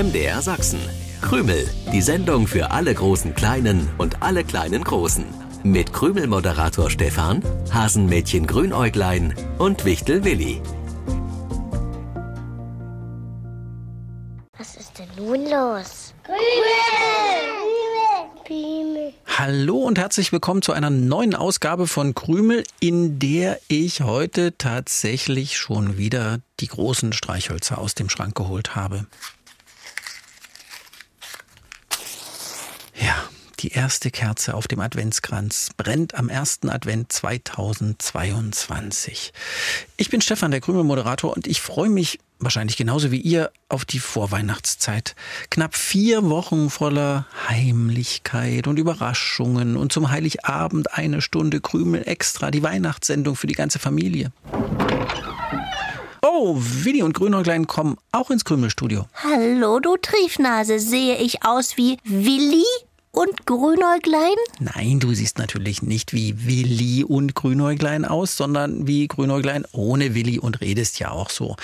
MDR Sachsen. Krümel, die Sendung für alle großen Kleinen und alle kleinen Großen. Mit Krümel-Moderator Stefan, Hasenmädchen Grünäuglein und Wichtel Willi. Was ist denn nun los? Hallo und herzlich willkommen zu einer neuen Ausgabe von Krümel, in der ich heute tatsächlich schon wieder die großen Streichhölzer aus dem Schrank geholt habe. Ja, die erste Kerze auf dem Adventskranz brennt am ersten Advent 2022. Ich bin Stefan, der Krümel-Moderator, und ich freue mich wahrscheinlich genauso wie ihr auf die Vorweihnachtszeit. Knapp vier Wochen voller Heimlichkeit und Überraschungen und zum Heiligabend eine Stunde Krümel extra, die Weihnachtssendung für die ganze Familie. Oh, Willi und Grünäuglein kommen auch ins Krümelstudio. Hallo, du Triefnase. Sehe ich aus wie Willi und Grünäuglein? Nein, du siehst natürlich nicht wie Willi und Grünäuglein aus, sondern wie Grünäuglein ohne Willi und redest ja auch so.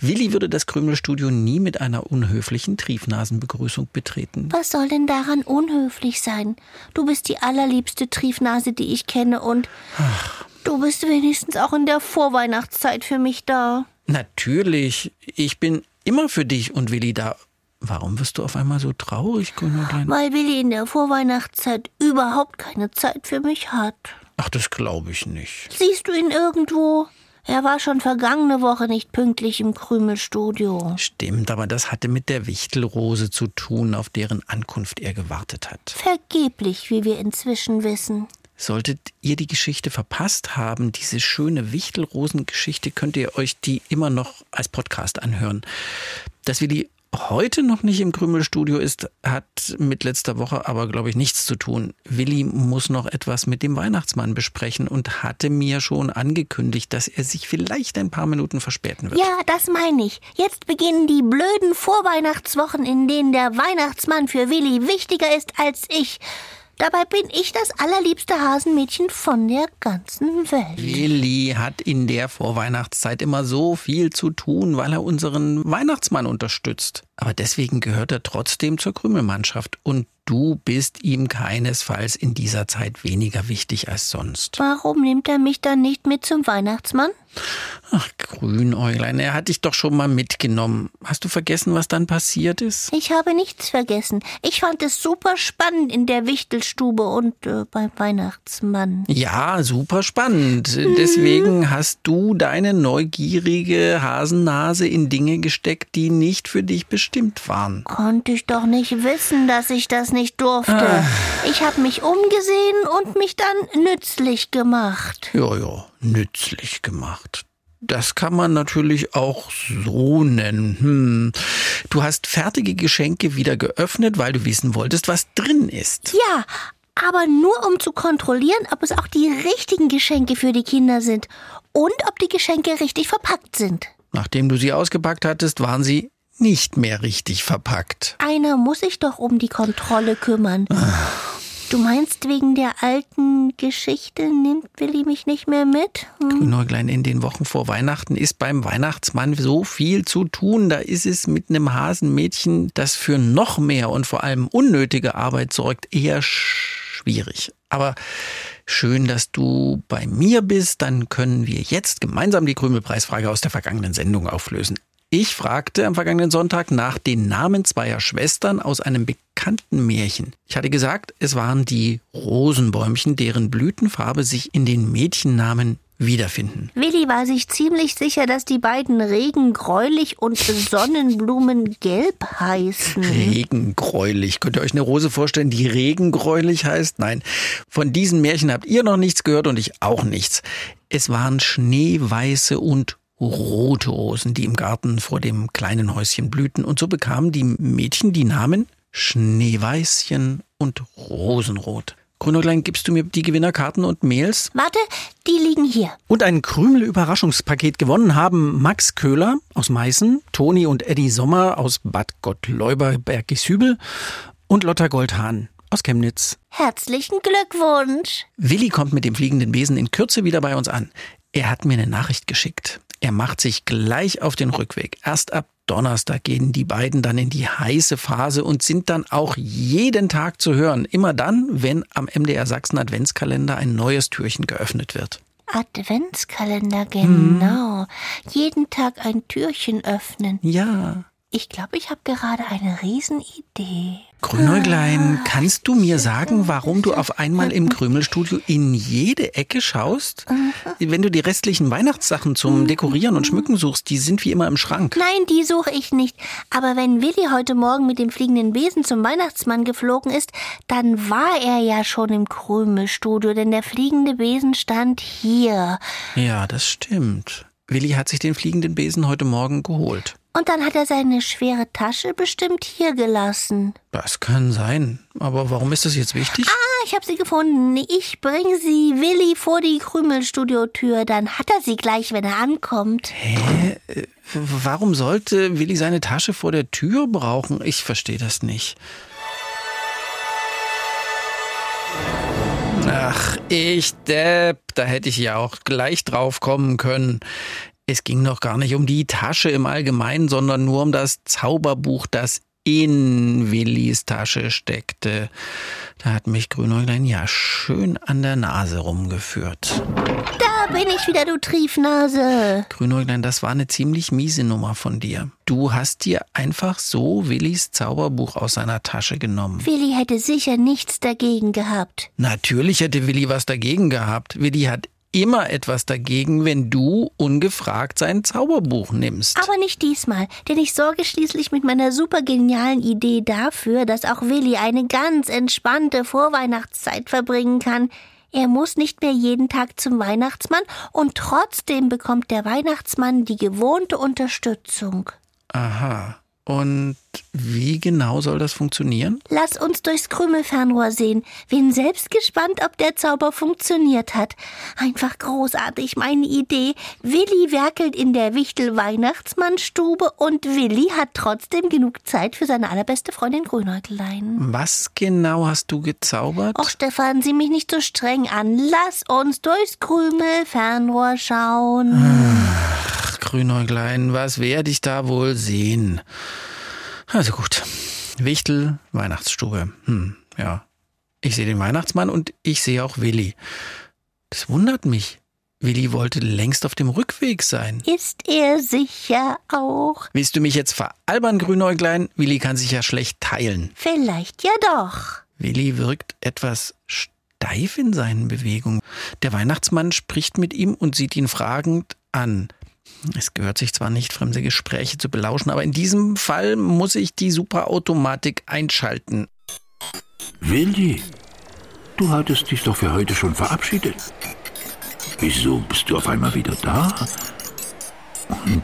Willi würde das Krümelstudio nie mit einer unhöflichen Triefnasenbegrüßung betreten. Was soll denn daran unhöflich sein? Du bist die allerliebste Triefnase, die ich kenne und Ach. du bist wenigstens auch in der Vorweihnachtszeit für mich da. Natürlich, ich bin immer für dich und Willi da. Warum wirst du auf einmal so traurig, Grünäuglein? Weil Willi in der Vorweihnachtszeit überhaupt keine Zeit für mich hat. Ach, das glaube ich nicht. Siehst du ihn irgendwo? Er war schon vergangene Woche nicht pünktlich im Krümelstudio. Stimmt, aber das hatte mit der Wichtelrose zu tun, auf deren Ankunft er gewartet hat. Vergeblich, wie wir inzwischen wissen. Solltet ihr die Geschichte verpasst haben, diese schöne Wichtelrosen-Geschichte, könnt ihr euch die immer noch als Podcast anhören. Dass Willi heute noch nicht im Krümelstudio ist, hat mit letzter Woche aber, glaube ich, nichts zu tun. Willi muss noch etwas mit dem Weihnachtsmann besprechen und hatte mir schon angekündigt, dass er sich vielleicht ein paar Minuten verspäten wird. Ja, das meine ich. Jetzt beginnen die blöden Vorweihnachtswochen, in denen der Weihnachtsmann für Willi wichtiger ist als ich. Dabei bin ich das allerliebste Hasenmädchen von der ganzen Welt. Willi hat in der Vorweihnachtszeit immer so viel zu tun, weil er unseren Weihnachtsmann unterstützt. Aber deswegen gehört er trotzdem zur Krümelmannschaft. Und du bist ihm keinesfalls in dieser Zeit weniger wichtig als sonst. Warum nimmt er mich dann nicht mit zum Weihnachtsmann? Ach, Grünäuglein, er hat dich doch schon mal mitgenommen. Hast du vergessen, was dann passiert ist? Ich habe nichts vergessen. Ich fand es super spannend in der Wichtelstube und äh, beim Weihnachtsmann. Ja, super spannend. Deswegen hast du deine neugierige Hasennase in Dinge gesteckt, die nicht für dich bestimmt waren. Konnte ich doch nicht wissen, dass ich das nicht durfte. Ah. Ich habe mich umgesehen und mich dann nützlich gemacht. Ja, ja, nützlich gemacht. Das kann man natürlich auch so nennen. Hm. Du hast fertige Geschenke wieder geöffnet, weil du wissen wolltest, was drin ist. Ja, aber nur um zu kontrollieren, ob es auch die richtigen Geschenke für die Kinder sind und ob die Geschenke richtig verpackt sind. Nachdem du sie ausgepackt hattest, waren sie nicht mehr richtig verpackt. Einer muss sich doch um die Kontrolle kümmern. Ach. Du meinst, wegen der alten Geschichte nimmt Willi mich nicht mehr mit? Hm? Grünäuglein, in den Wochen vor Weihnachten ist beim Weihnachtsmann so viel zu tun. Da ist es mit einem Hasenmädchen, das für noch mehr und vor allem unnötige Arbeit sorgt, eher schwierig. Aber Schön, dass du bei mir bist. Dann können wir jetzt gemeinsam die Krümelpreisfrage aus der vergangenen Sendung auflösen. Ich fragte am vergangenen Sonntag nach den Namen zweier Schwestern aus einem bekannten Märchen. Ich hatte gesagt, es waren die Rosenbäumchen, deren Blütenfarbe sich in den Mädchennamen wiederfinden. Willi war sich ziemlich sicher, dass die beiden Regengräulich und Sonnenblumengelb heißen. Regengräulich. Könnt ihr euch eine Rose vorstellen, die Regengräulich heißt? Nein. Von diesen Märchen habt ihr noch nichts gehört und ich auch nichts. Es waren schneeweiße und rote Rosen, die im Garten vor dem kleinen Häuschen blühten, und so bekamen die Mädchen die Namen Schneeweißchen und Rosenrot. Grünäuglein, gibst du mir die Gewinnerkarten und Mails? Warte, die liegen hier. Und ein Krümel-Überraschungspaket gewonnen haben Max Köhler aus Meißen, Toni und Eddie Sommer aus Bad Gottleuber Bergishübel und Lotta Goldhahn aus Chemnitz. Herzlichen Glückwunsch. Willi kommt mit dem fliegenden Besen in Kürze wieder bei uns an. Er hat mir eine Nachricht geschickt. Er macht sich gleich auf den Rückweg. Erst ab Donnerstag gehen die beiden dann in die heiße Phase und sind dann auch jeden Tag zu hören. Immer dann, wenn am MDR Sachsen Adventskalender ein neues Türchen geöffnet wird. Adventskalender, genau. Hm. Jeden Tag ein Türchen öffnen. Ja. Ich glaube, ich habe gerade eine Riesenidee. Grünäuglein, kannst du mir sagen, warum du auf einmal im Krümelstudio in jede Ecke schaust? Wenn du die restlichen Weihnachtssachen zum Dekorieren und Schmücken suchst, die sind wie immer im Schrank. Nein, die suche ich nicht. Aber wenn Willi heute Morgen mit dem fliegenden Besen zum Weihnachtsmann geflogen ist, dann war er ja schon im Krümelstudio, denn der fliegende Besen stand hier. Ja, das stimmt. Willi hat sich den fliegenden Besen heute Morgen geholt. Und dann hat er seine schwere Tasche bestimmt hier gelassen. Das kann sein. Aber warum ist das jetzt wichtig? Ah, ich habe sie gefunden. Ich bringe sie Willi vor die Krümelstudiotür. Dann hat er sie gleich, wenn er ankommt. Hä? Äh, warum sollte Willi seine Tasche vor der Tür brauchen? Ich verstehe das nicht. Ach, ich Depp, da hätte ich ja auch gleich drauf kommen können. Es ging noch gar nicht um die Tasche im Allgemeinen, sondern nur um das Zauberbuch, das in Willis Tasche steckte. Da hat mich Grünäuglein ja schön an der Nase rumgeführt. Da bin ich wieder, du Triefnase. Grünäuglein, das war eine ziemlich miese Nummer von dir. Du hast dir einfach so Willis Zauberbuch aus seiner Tasche genommen. Willi hätte sicher nichts dagegen gehabt. Natürlich hätte Willi was dagegen gehabt. Willi hat immer etwas dagegen, wenn du ungefragt sein Zauberbuch nimmst. Aber nicht diesmal, denn ich sorge schließlich mit meiner super genialen Idee dafür, dass auch Willi eine ganz entspannte Vorweihnachtszeit verbringen kann. Er muss nicht mehr jeden Tag zum Weihnachtsmann und trotzdem bekommt der Weihnachtsmann die gewohnte Unterstützung. Aha. Und wie genau soll das funktionieren? Lass uns durchs Krümelfernrohr sehen. Bin selbst gespannt, ob der Zauber funktioniert hat. Einfach großartig, meine Idee. Willi werkelt in der Wichtel-Weihnachtsmannstube und Willi hat trotzdem genug Zeit für seine allerbeste Freundin Grünäuglein. Was genau hast du gezaubert? Och, Stefan, sieh mich nicht so streng an. Lass uns durchs Krümelfernrohr schauen. Ach, Grünäuglein, was werde ich da wohl sehen? Also gut. Wichtel, Weihnachtsstube. Hm, ja. Ich sehe den Weihnachtsmann und ich sehe auch Willi. Das wundert mich. Willi wollte längst auf dem Rückweg sein. Ist er sicher auch? Willst du mich jetzt veralbern, Grünäuglein? Willi kann sich ja schlecht teilen. Vielleicht ja doch. Willi wirkt etwas steif in seinen Bewegungen. Der Weihnachtsmann spricht mit ihm und sieht ihn fragend an. Es gehört sich zwar nicht, fremde Gespräche zu belauschen, aber in diesem Fall muss ich die Superautomatik einschalten. Willi, du hattest dich doch für heute schon verabschiedet. Wieso bist du auf einmal wieder da? Und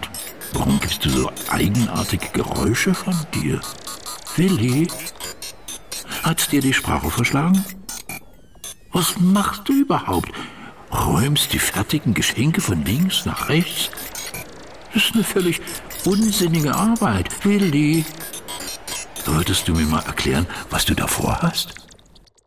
warum gibst du so eigenartige Geräusche von dir? Willi, hat's dir die Sprache verschlagen? Was machst du überhaupt? Räumst die fertigen Geschenke von links nach rechts? Das ist eine völlig unsinnige Arbeit. Willi, solltest du mir mal erklären, was du davor hast?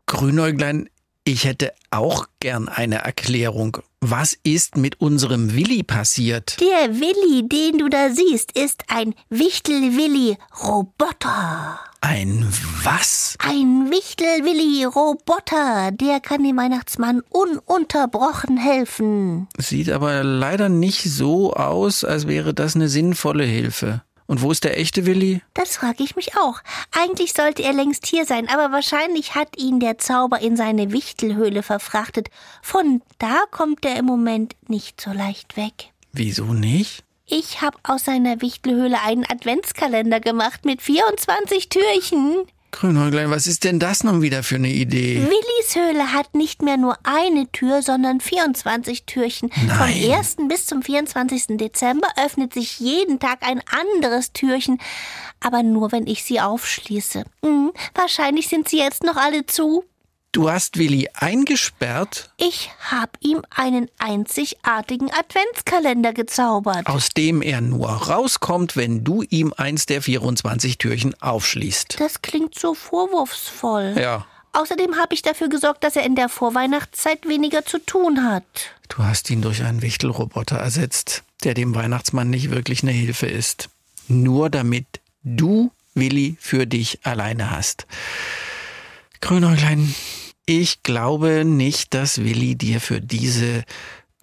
Grünäuglein, ich hätte auch gern eine Erklärung. Was ist mit unserem Willi passiert? Der Willi, den du da siehst, ist ein Wichtel-Willi-Roboter. Ein was? Ein Wichtel-Willi-Roboter. Der kann dem Weihnachtsmann ununterbrochen helfen. Sieht aber leider nicht so aus, als wäre das eine sinnvolle Hilfe. Und wo ist der echte Willi? Das frage ich mich auch. Eigentlich sollte er längst hier sein, aber wahrscheinlich hat ihn der Zauber in seine Wichtelhöhle verfrachtet. Von da kommt er im Moment nicht so leicht weg. Wieso nicht? Ich habe aus seiner Wichtelhöhle einen Adventskalender gemacht mit 24 Türchen. Grünäuglein, was ist denn das nun wieder für eine Idee? Willis Höhle hat nicht mehr nur eine Tür, sondern 24 Türchen. Nein. Vom 1. bis zum 24. Dezember öffnet sich jeden Tag ein anderes Türchen. Aber nur, wenn ich sie aufschließe. Hm, wahrscheinlich sind sie jetzt noch alle zu. Du hast Willi eingesperrt? Ich hab ihm einen einzigartigen Adventskalender gezaubert. Aus dem er nur rauskommt, wenn du ihm eins der 24 Türchen aufschließt. Das klingt so vorwurfsvoll. Ja. Außerdem habe ich dafür gesorgt, dass er in der Vorweihnachtszeit weniger zu tun hat. Du hast ihn durch einen Wichtelroboter ersetzt, der dem Weihnachtsmann nicht wirklich eine Hilfe ist. nur damit du Willi für dich alleine hast. Grünäuglein, ich glaube nicht, dass Willi dir für diese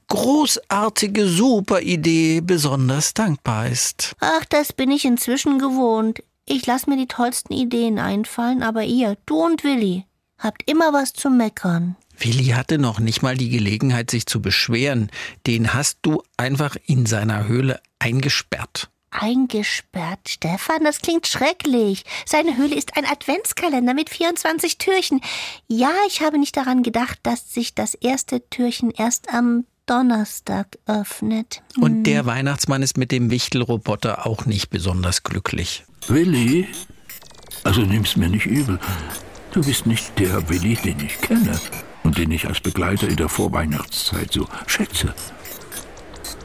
großartige Superidee besonders dankbar ist. Ach, das bin ich inzwischen gewohnt. Ich lass mir die tollsten Ideen einfallen, aber ihr, du und Willi, habt immer was zu meckern. Willi hatte noch nicht mal die Gelegenheit, sich zu beschweren. Den hast du einfach in seiner Höhle eingesperrt. Eingesperrt, Stefan, das klingt schrecklich. Seine Höhle ist ein Adventskalender mit 24 Türchen. Ja, ich habe nicht daran gedacht, dass sich das erste Türchen erst am Donnerstag öffnet. Und der Weihnachtsmann ist mit dem Wichtelroboter auch nicht besonders glücklich. Willi? Also nimm's mir nicht übel. Du bist nicht der Willi, den ich kenne und den ich als Begleiter in der Vorweihnachtszeit so schätze.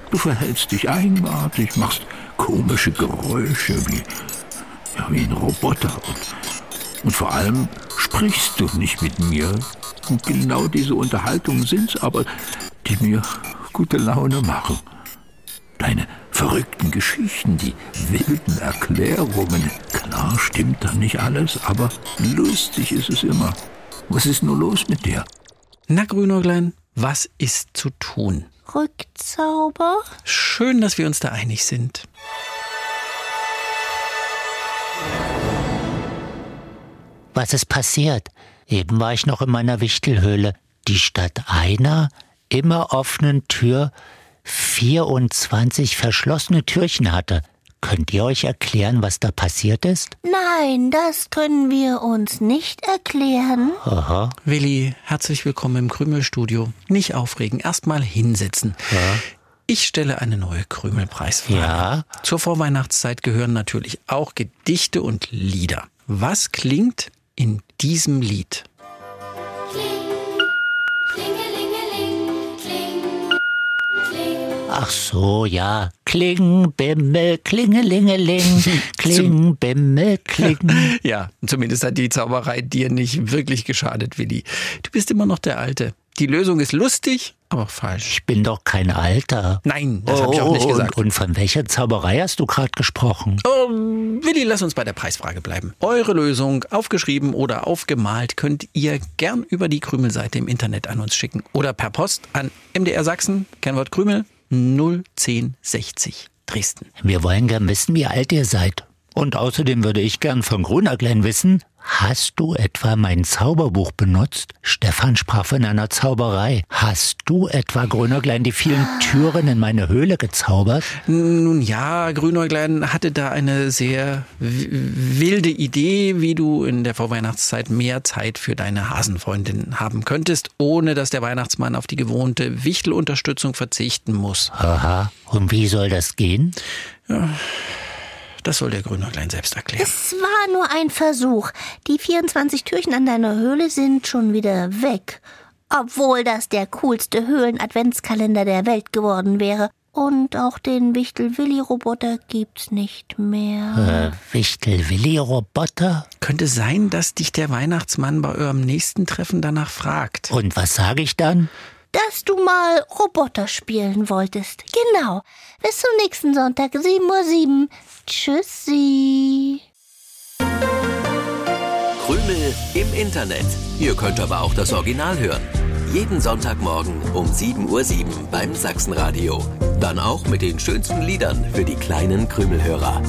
Du verhältst dich eigenartig, machst komische Geräusche wie, ja, wie ein Roboter und, und vor allem sprichst du nicht mit mir. Und genau diese Unterhaltungen sind's aber, die mir gute Laune machen. Deine verrückten Geschichten, die wilden Erklärungen. Klar stimmt da nicht alles, aber lustig ist es immer. Was ist nur los mit dir? Na, Grünäuglein, was ist zu tun? Rückzauber? Schön, dass wir uns da einig sind. Was ist passiert? Eben war ich noch in meiner Wichtelhöhle, die statt einer immer offenen Tür 24 verschlossene Türchen hatte. Könnt ihr euch erklären, was da passiert ist? Nein, das können wir uns nicht erklären. Aha. Willi, herzlich willkommen im Krümelstudio. Nicht aufregen, erstmal hinsetzen. Ja. Ich stelle eine neue Krümelpreisfrage. Ja. Zur Vorweihnachtszeit gehören natürlich auch Gedichte und Lieder. Was klingt in diesem Lied? Ach so, ja. Kling, Bimmel, Klingelingeling, Kling, Bimmel, Kling. Ja, zumindest hat die Zauberei dir nicht wirklich geschadet, Willi. Du bist immer noch der Alte. Die Lösung ist lustig, aber falsch. Ich bin doch kein Alter. Nein, das habe ich auch nicht Oh, gesagt. Und, und von welcher Zauberei hast du gerade gesprochen? Oh, Willi, lass uns bei der Preisfrage bleiben. Eure Lösung, aufgeschrieben oder aufgemalt, könnt ihr gern über die Krümelseite im Internet an uns schicken. Oder per Post an MDR Sachsen, Kennwort Krümel, 01060 Dresden. Wir wollen gern wissen, wie alt ihr seid. Und außerdem würde ich gern von Grunaglein wissen, hast du etwa mein Zauberbuch benutzt? Stefan sprach von einer Zauberei. Hast du etwa, Grunaglein, die vielen Türen in meine Höhle gezaubert? Nun ja, Grünäuglein hatte da eine sehr wilde Idee, wie du in der Vorweihnachtszeit mehr Zeit für deine Hasenfreundin haben könntest, ohne dass der Weihnachtsmann auf die gewohnte Wichtelunterstützung verzichten muss. Aha. Und wie soll das gehen? Das soll der Grünäuglein selbst erklären. Es war nur ein Versuch. Die 24 Türchen an deiner Höhle sind schon wieder weg. Obwohl das der coolste Höhlen-Adventskalender der Welt geworden wäre. Und auch den Wichtel-Willi-Roboter gibt's nicht mehr. Äh, Wichtel-Willi-Roboter? Könnte sein, dass dich der Weihnachtsmann bei eurem nächsten Treffen danach fragt. Und was sage ich dann? Dass du mal Roboter spielen wolltest. Genau. Bis zum nächsten Sonntag, 7.07 Uhr. Tschüssi. Krümel im Internet. Ihr könnt aber auch das Original hören. Jeden Sonntagmorgen um 7.07 Uhr beim Sachsenradio. Dann auch mit den schönsten Liedern für die kleinen Krümelhörer.